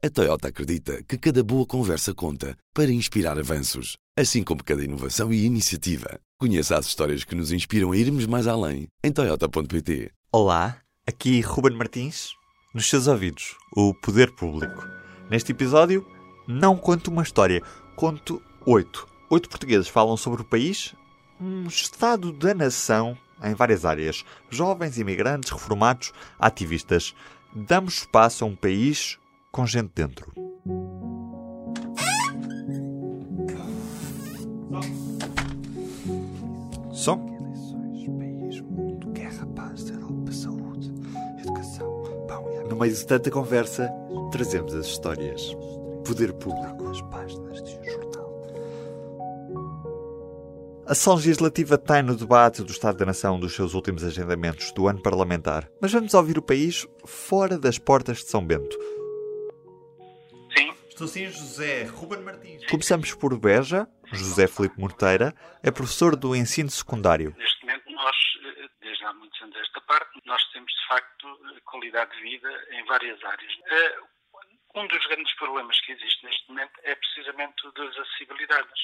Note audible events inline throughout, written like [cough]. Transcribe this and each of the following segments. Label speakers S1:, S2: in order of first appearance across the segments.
S1: A Toyota acredita que cada boa conversa conta para inspirar avanços, assim como cada inovação e iniciativa. Conheça as histórias que nos inspiram a irmos mais além em Toyota.pt.
S2: Olá, aqui Ruben Martins, nos seus ouvidos, o Poder Público. Neste episódio, não conto uma história, conto oito. Oito portugueses falam sobre o país, um estado da nação em várias áreas. Jovens, imigrantes, reformados, ativistas. Damos espaço a um país com gente dentro. Som. No meio de tanta conversa, trazemos as histórias. Poder público. As páginas de jornal. A ação legislativa tem no debate do Estado da Nação dos seus últimos agendamentos do ano parlamentar. Mas vamos ouvir o país fora das portas de São Bento. Estou sim, José Ruben Martins. Começamos por Beja. José Filipe Morteira é professor do ensino secundário.
S3: neste momento nós, eh, desde há muitos anos esta parte, nós temos de facto eh, qualidade de vida em várias áreas. Eh, Um dos grandes problemas que existe neste momento é precisamente o das acessibilidades.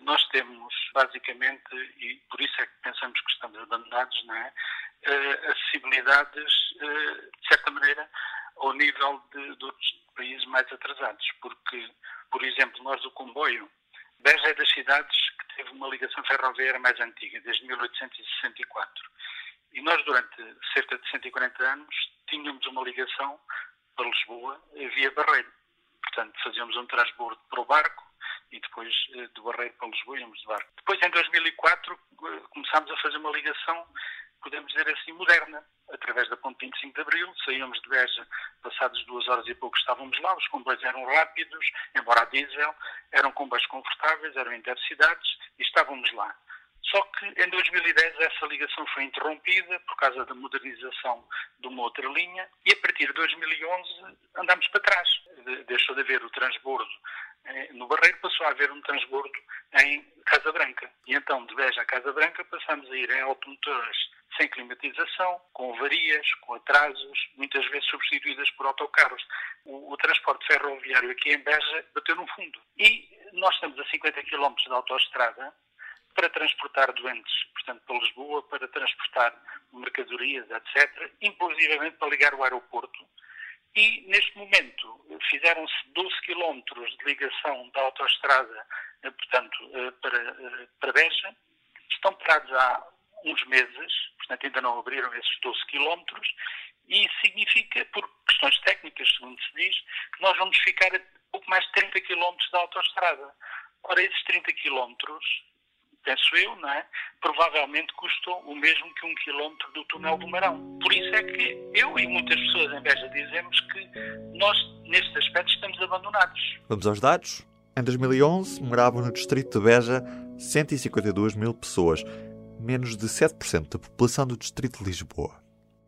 S3: Nós temos, basicamente, e por isso é que pensamos que estamos abandonados, não é? Acessibilidades, de certa maneira, ao nível de, de outros países mais atrasados. Porque, por exemplo, nós o comboio, Beja é das cidades que teve uma ligação ferroviária mais antiga, desde 1864. E nós, durante cerca de 140 anos, tínhamos uma ligação para Lisboa via Barreiro. Portanto, fazíamos um transbordo para o barco e depois eh, do Barreiro para Lisboa íamos de barco. Depois, em 2004, eh, começámos a fazer uma ligação, podemos dizer assim, moderna, através da ponte 25 de Abril. Saíamos de Beja, passadas duas horas e pouco estávamos lá. Os comboios eram rápidos, embora a diesel, eram comboios confortáveis, eram intercidades e estávamos lá. Só que em 2010 essa ligação foi interrompida por causa da modernização de uma outra linha e a partir de 2011 andámos para trás. De- Deixou de haver o transbordo eh, no Barreiro, passou a haver um transbordo em Casa Branca. E então de Beja a Casa Branca passamos a ir em automotores sem climatização, com avarias, com atrasos, muitas vezes substituídas por autocarros. O, o transporte ferroviário aqui em Beja bateu no fundo. E nós estamos a 50 km de autoestrada para transportar doentes, portanto, para Lisboa, para transportar mercadorias, etc., inclusivamente para ligar o aeroporto. E, neste momento, fizeram-se 12 quilómetros de ligação da autoestrada, eh, portanto, eh, para, eh, para Beja. Estão parados há uns meses, portanto, ainda não abriram esses 12 quilómetros, e significa, por questões técnicas, segundo se diz, que nós vamos ficar a pouco mais de 30 quilómetros da autoestrada. Ora, esses 30 quilómetros penso eu, não é? Provavelmente custou o mesmo que um quilómetro do túnel do Marão. Por isso é que eu e muitas pessoas em Beja dizemos que nós, neste aspecto, estamos abandonados.
S2: Vamos aos dados. Em 2011, moravam no distrito de Beja 152 mil pessoas, menos de 7% da população do distrito de Lisboa.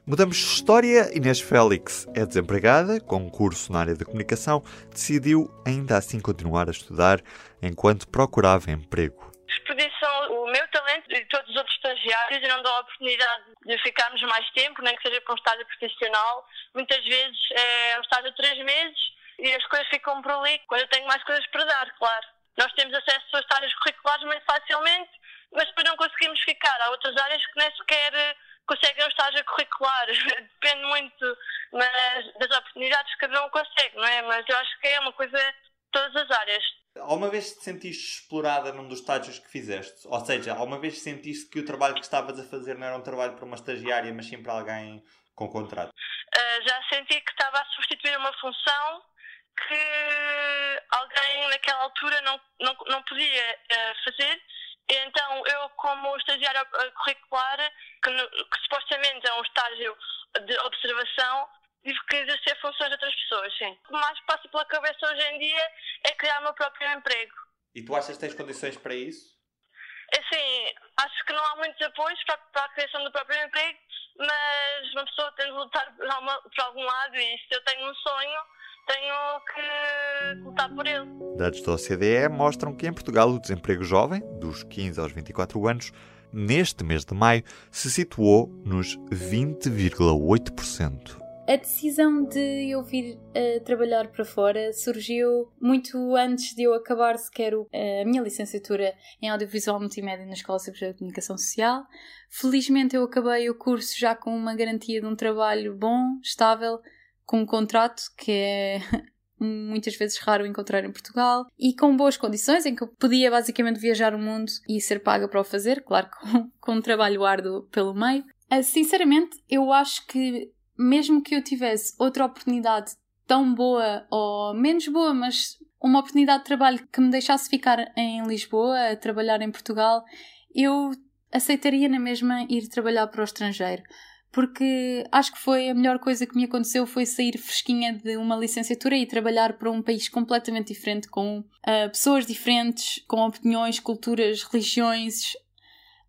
S2: Mudamos de história. Inês Félix é desempregada, com um curso na área da comunicação, decidiu ainda assim continuar a estudar enquanto procurava emprego.
S4: desperdiçam o meu talento e todos os outros estagiários e não dão a oportunidade de ficarmos mais tempo, nem que seja para um estágio profissional. Muitas vezes é um estágio de três meses e as coisas ficam por ali quando eu tenho mais coisas para dar, claro. Nós temos acesso a estágios curriculares muito facilmente, mas depois não conseguimos ficar. Há outras áreas que nem sequer eh, conseguem um estágio curricular. [laughs] Depende muito mas, das oportunidades que cada um consegue, não é? Mas eu acho que é uma coisa de todas as áreas.
S5: Alguma vez te sentiste explorada num dos estágios que fizeste? Ou seja, alguma vez sentiste que o trabalho que estavas a fazer não era um trabalho para uma estagiária, mas sim para alguém com contrato?
S4: Uh, já senti que estava a substituir uma função que alguém naquela altura não, não, não podia uh, fazer. E então uh, curricular, que, no- que supostamente é um estágio de observação, tive que exercer funções de outras pessoas, sim. O que mais passa pela cabeça hoje em dia é criar o meu próprio emprego.
S5: E tu achas que tens condições para isso?
S4: Assim, acho que não há muitos apoios para, para a criação do próprio emprego, mas uma pessoa tem de lutar por, alguma- por algum lado e se eu tenho um sonho, tenho que lutar por ele.
S2: Dados da OCDE mostram que em Portugal o desemprego jovem, dos 15 aos 24 anos, neste mês de maio, se situou nos 20,8%.
S6: A decisão de eu vir uh, trabalhar para fora surgiu muito antes de eu acabar sequer o, uh, a minha licenciatura em Audiovisual Multimédia na Escola Superior de Comunicação Social. Felizmente eu acabei o curso já com uma garantia de um trabalho bom, estável, com um contrato que é [laughs] muitas vezes raro encontrar em Portugal, e com boas condições, em que eu podia basicamente viajar o mundo e ser paga para o fazer, claro, [laughs] com, com um trabalho árduo pelo meio. Uh, sinceramente, eu acho que mesmo que eu tivesse outra oportunidade tão boa ou menos boa, mas uma oportunidade de trabalho que me deixasse ficar em Lisboa, a trabalhar em Portugal, eu aceitaria na mesma ir trabalhar para o estrangeiro. Porque acho que foi a melhor coisa que me aconteceu foi sair fresquinha de uma licenciatura e trabalhar para um país completamente diferente, com uh, pessoas diferentes, com opiniões, culturas, religiões,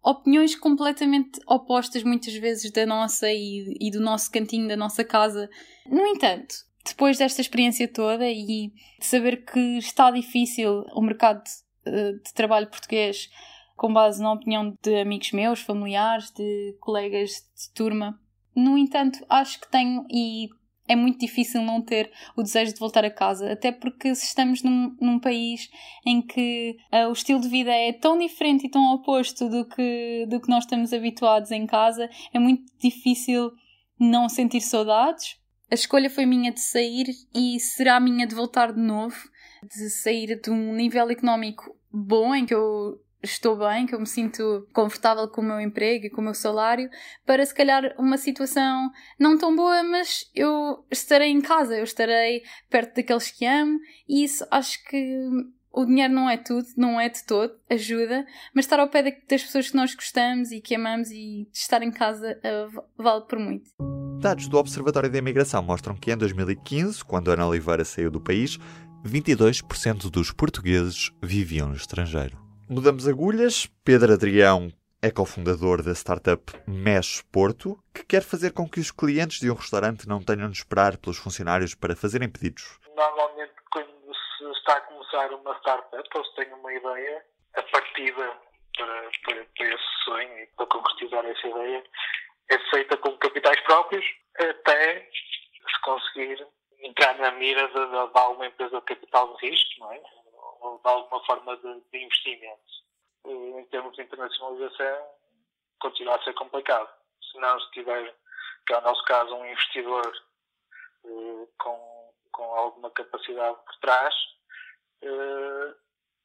S6: opiniões completamente opostas muitas vezes da nossa e, e, do nosso cantinho, da nossa casa. No entanto, depois desta experiência toda e de saber que está difícil o mercado de, de trabalho português com base na opinião de amigos meus, familiares, de colegas de turma, no entanto, acho que tenho e é muito difícil não ter o desejo de voltar a casa, até porque se estamos num, num país em que uh, o estilo de vida é tão diferente e tão oposto do que, do que nós estamos habituados em casa, é muito difícil não sentir saudades. A escolha foi minha de sair e será minha de voltar de novo, de sair de um nível económico bom em que eu estou bem, que eu me sinto confortável com o meu emprego e com o meu salário, para se calhar uma situação não tão boa, mas eu estarei em casa, eu estarei perto daqueles que amo e isso acho que o dinheiro não é tudo, não é de todo, ajuda, mas estar ao pé das pessoas que nós gostamos e que amamos e estar em casa uh, vale por muito.
S2: Dados do Observatório da Imigração mostram que em 2015, quando Ana Oliveira saiu do país, 22% dos portugueses viviam no estrangeiro. Mudamos agulhas. Pedro Adrião é cofundador da startup Mesh Porto, que quer fazer com que os clientes de um restaurante não tenham de esperar pelos funcionários para fazerem pedidos.
S7: Normalmente, quando se está a começar uma startup ou se tem uma ideia, a partida para, para, para esse sonho e para concretizar essa ideia é feita com capitais próprios até se conseguir entrar na mira de, de, de alguma empresa de capital de risco, não é? Ou de alguma forma de, de investimento. em termos de internacionalização, continua a ser complicado. Se não se tiver, que é o nosso caso, um investidor eh, com, com alguma capacidade por trás, eh,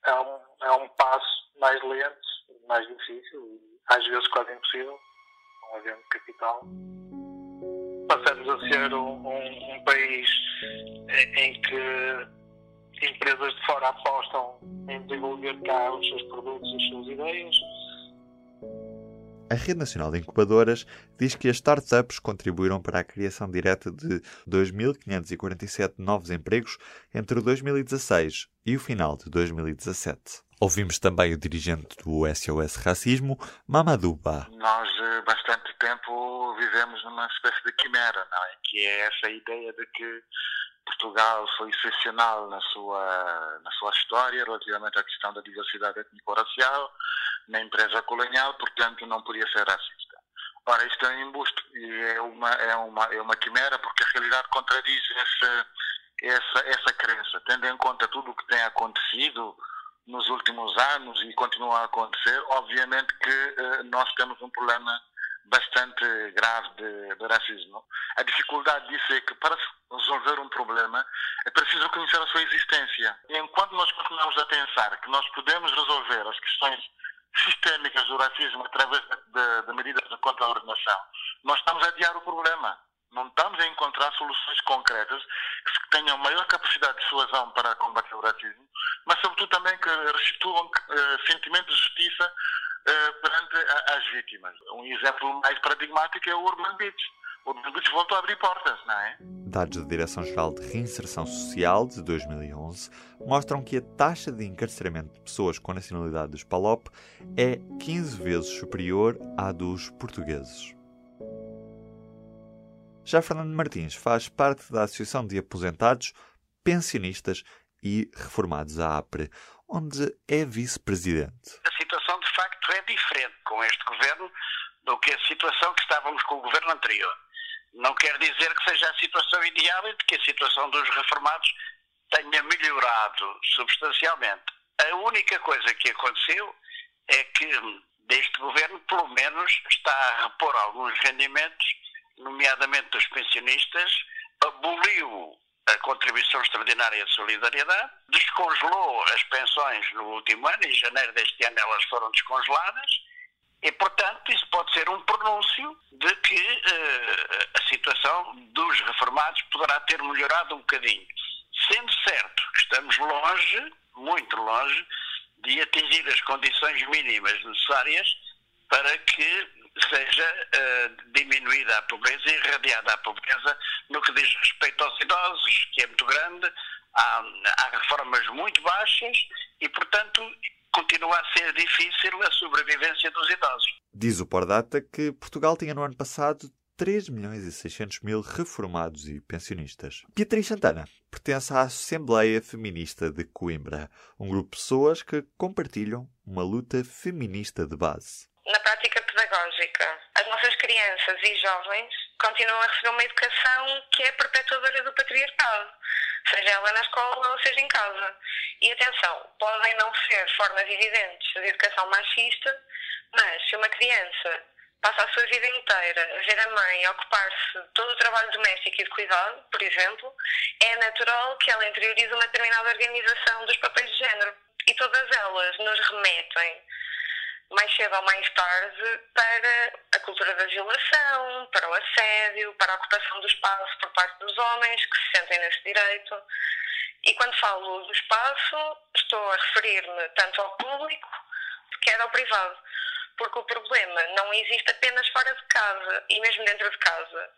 S7: é, um, é um passo mais lento, mais difícil e às vezes quase impossível, não havendo capital. Passamos a ser um, um, um país em que empresas de fora apostam em desenvolver cá os seus produtos e as suas ideias.
S2: A Rede Nacional de Incubadoras diz que as startups contribuíram para a criação direta de 2.547 novos empregos entre 2016 e o final de 2017. Ouvimos também o dirigente do SOS Racismo, Mamadou Ba.
S8: Nós, eh, bastante tempo, vivemos numa espécie de quimera, não é? Que é essa ideia de que Portugal foi excepcional na sua, na sua história relativamente à questão da diversidade étnico-racial, na empresa colonial, portanto não podia ser racista. Ora, isto é um embuste e é uma, é uma, é uma quimera porque a realidade contradiz essa, essa, essa crença, tendo em conta tudo o que tem acontecido nos últimos anos e continua a acontecer, obviamente que eh, nós temos um problema bastante grave de, de, racismo. A dificuldade disso é que para resolver um problema é preciso conhecer a sua existência. E enquanto nós continuamos a pensar que nós podemos resolver as questões sistémicas do racismo através de, de medidas de contra-ordenação, nós estamos a adiar o problema. Não estamos a encontrar soluções concretas que tenham maior capacidade de dissuasão para combater o racismo, mas sobretudo também que restituam uh, sentimento de justiça uh, perante as vítimas. Um exemplo mais paradigmático é o Urban Beach. O Urban Beach voltou a abrir portas, não é?
S2: Dados da Direção-Geral de Reinserção Social de 2011 mostram que a taxa de encarceramento de pessoas com nacionalidade dos PALOP é 15 vezes superior à dos portugueses. Já Fernando Martins faz parte da Associação de Aposentados, Pensionistas e Reformados à APRE, onde é vice-presidente.
S9: A situação, de facto, é diferente com este governo do que a situação que estávamos com o governo anterior. Não quer dizer que seja a situação ideal e que a situação dos reformados tenha melhorado substancialmente. A única coisa que aconteceu é que deste governo, pelo menos, está a repor alguns rendimentos, nomeadamente dos pensionistas, aboliu a contribuição extraordinária de solidariedade, descongelou as pensões no último ano, em janeiro deste ano elas foram descongeladas, e, portanto, isso pode ser um pronúncio de que uh, a situação dos reformados poderá ter melhorado um bocadinho. Sendo certo que estamos longe, muito longe, de atingir as condições mínimas necessárias para que seja uh, diminuída a pobreza e irradiada a pobreza no que diz respeito aos idosos, que é muito grande, há, há reformas muito baixas e, portanto, continua a ser difícil a sobrevivência dos idosos.
S2: Diz o Pordata que Portugal tinha no ano passado 3 milhões e 600 mil reformados e pensionistas. Beatriz Santana pertence à Assembleia Feminista de Coimbra, um grupo de pessoas que compartilham uma luta feminista de base.
S10: Na prática crianças e jovens continuam a receber uma educação que é perpetuadora do patriarcado, seja ela na escola ou seja em casa. E atenção, podem não ser formas evidentes de educação machista, mas se uma criança passa a sua vida inteira a ver a mãe ocupar-se de todo o trabalho doméstico e de cuidado, por exemplo, é natural que ela interiorize uma determinada organização dos papéis de género. E todas elas nos remetem, mais cedo ou mais tarde, para a cultura da violação, para o assédio, para a ocupação do espaço por parte dos homens que se sentem nesse direito. E quando falo do espaço, estou a referir-me tanto ao público, quer ao privado porque o problema não existe apenas fora de casa e mesmo dentro de casa.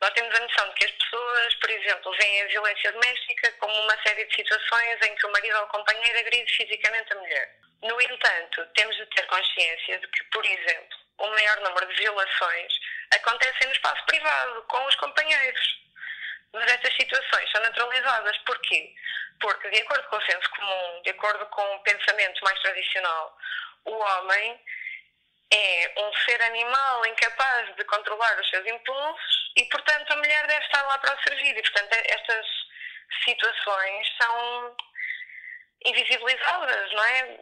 S10: Nós temos a noção de que as pessoas, por exemplo, veem a violência doméstica como uma série de situações em que o marido ou o companheiro agride fisicamente a mulher. No entanto, temos de ter consciência de que, por exemplo, o maior número de violações acontecem no espaço privado, com os companheiros. Mas estas situações são naturalizadas. Porquê? Porque, de acordo com o senso comum, de acordo com o pensamento mais tradicional, o homem é um ser animal incapaz de controlar os seus impulsos e, portanto, a mulher deve estar lá para o servir. E, portanto, estas situações são invisibilizadas, não é?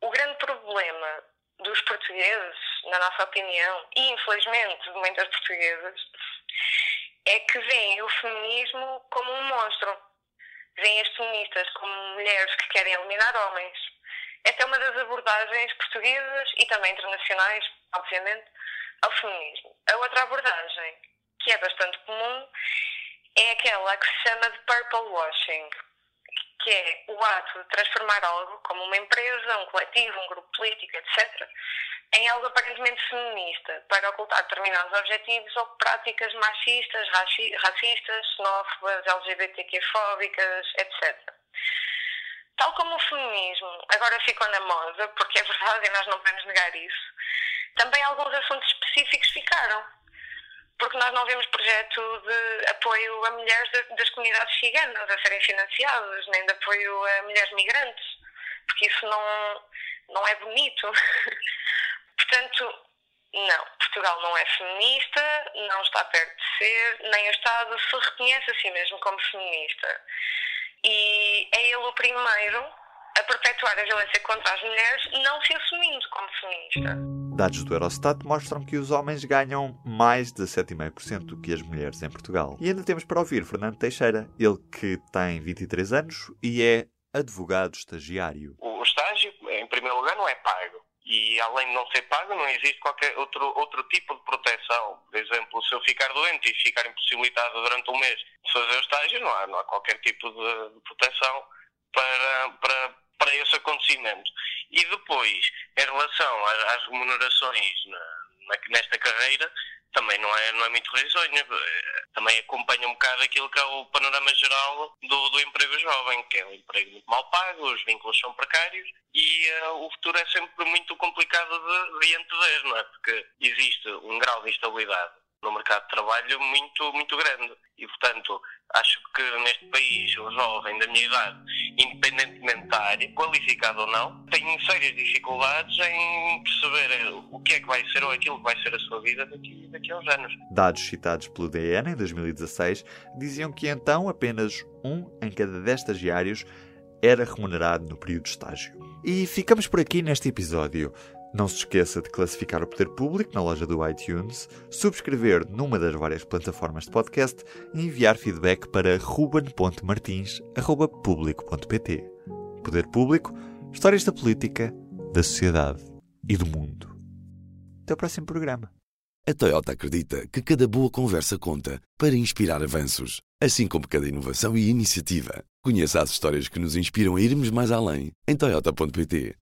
S10: O grande problema dos portugueses, na nossa opinião, e infelizmente de muitas portuguesas, é que veem o feminismo como um monstro. Veem as feministas como mulheres que querem eliminar homens esta é uma das abordagens portuguesas e também internacionais, obviamente, ao feminismo. A outra abordagem, que é bastante comum, é aquela que se chama de purple washing, que é o ato de transformar algo, como uma empresa, um coletivo, um grupo político, etc., em algo aparentemente feminista, para ocultar determinados objetivos ou práticas machistas, racistas, xenófobas, LGBTQ-fóbicas, etc. Tal como o feminismo agora ficou na moda, porque é verdade e nós não podemos negar isso, também alguns assuntos específicos ficaram. Porque nós não vemos projeto de apoio a mulheres das comunidades ciganas a serem financiadas, nem de apoio a mulheres migrantes, porque isso não, não é bonito. [laughs] Portanto, não, Portugal não é feminista, não está perto de ser, nem o Estado se reconhece a si mesmo como feminista e é ele o primeiro a perpetuar a violência contra as mulheres, não se assumindo como feminista.
S2: Dados do Eurostat mostram que os homens ganham mais de 7,5% do que as mulheres em Portugal. E ainda temos para ouvir Fernando Teixeira, ele que tem 23 anos e é advogado estagiário.
S11: O estágio, em primeiro lugar, não é pago e além de não ser pago, não existe qualquer outro, outro tipo de proteção. Por exemplo, se eu ficar doente e ficar impossibilitado durante um mês de fazer o estágio, não há, não há qualquer tipo de, de proteção para, para, para esse acontecimento. E depois, em relação às, remunerações nesta carreira, também não é, não é muito risonho. Também acompanha um bocado aquilo que é o panorama geral do, do emprego jovem, que é um emprego muito mal pago, os vínculos são precários e uh, o futuro é sempre muito complicado de, de antever, não é? Porque existe um grau de instabilidade no mercado de trabalho muito, muito grande. E, portanto, acho que neste país o jovem da minha idade, independentemente da área, qualificado ou não, tem sérias dificuldades em perceber o que é que vai ser ou aquilo que vai ser a sua vida daqui daqui a uns anos.
S2: Dados citados pelo DN em 2016 diziam que então apenas um em cada dez estagiários era remunerado no período de estágio. E ficamos por aqui neste episódio. Não se esqueça de classificar o Poder Público na loja do iTunes, subscrever numa das várias plataformas de podcast e enviar feedback para ruben.martins.público.pt. Poder Público, histórias da política, da sociedade e do mundo. Até o próximo programa.
S1: A Toyota acredita que cada boa conversa conta para inspirar avanços, assim como cada inovação e iniciativa. Conheça as histórias que nos inspiram a irmos mais além em Toyota.pt.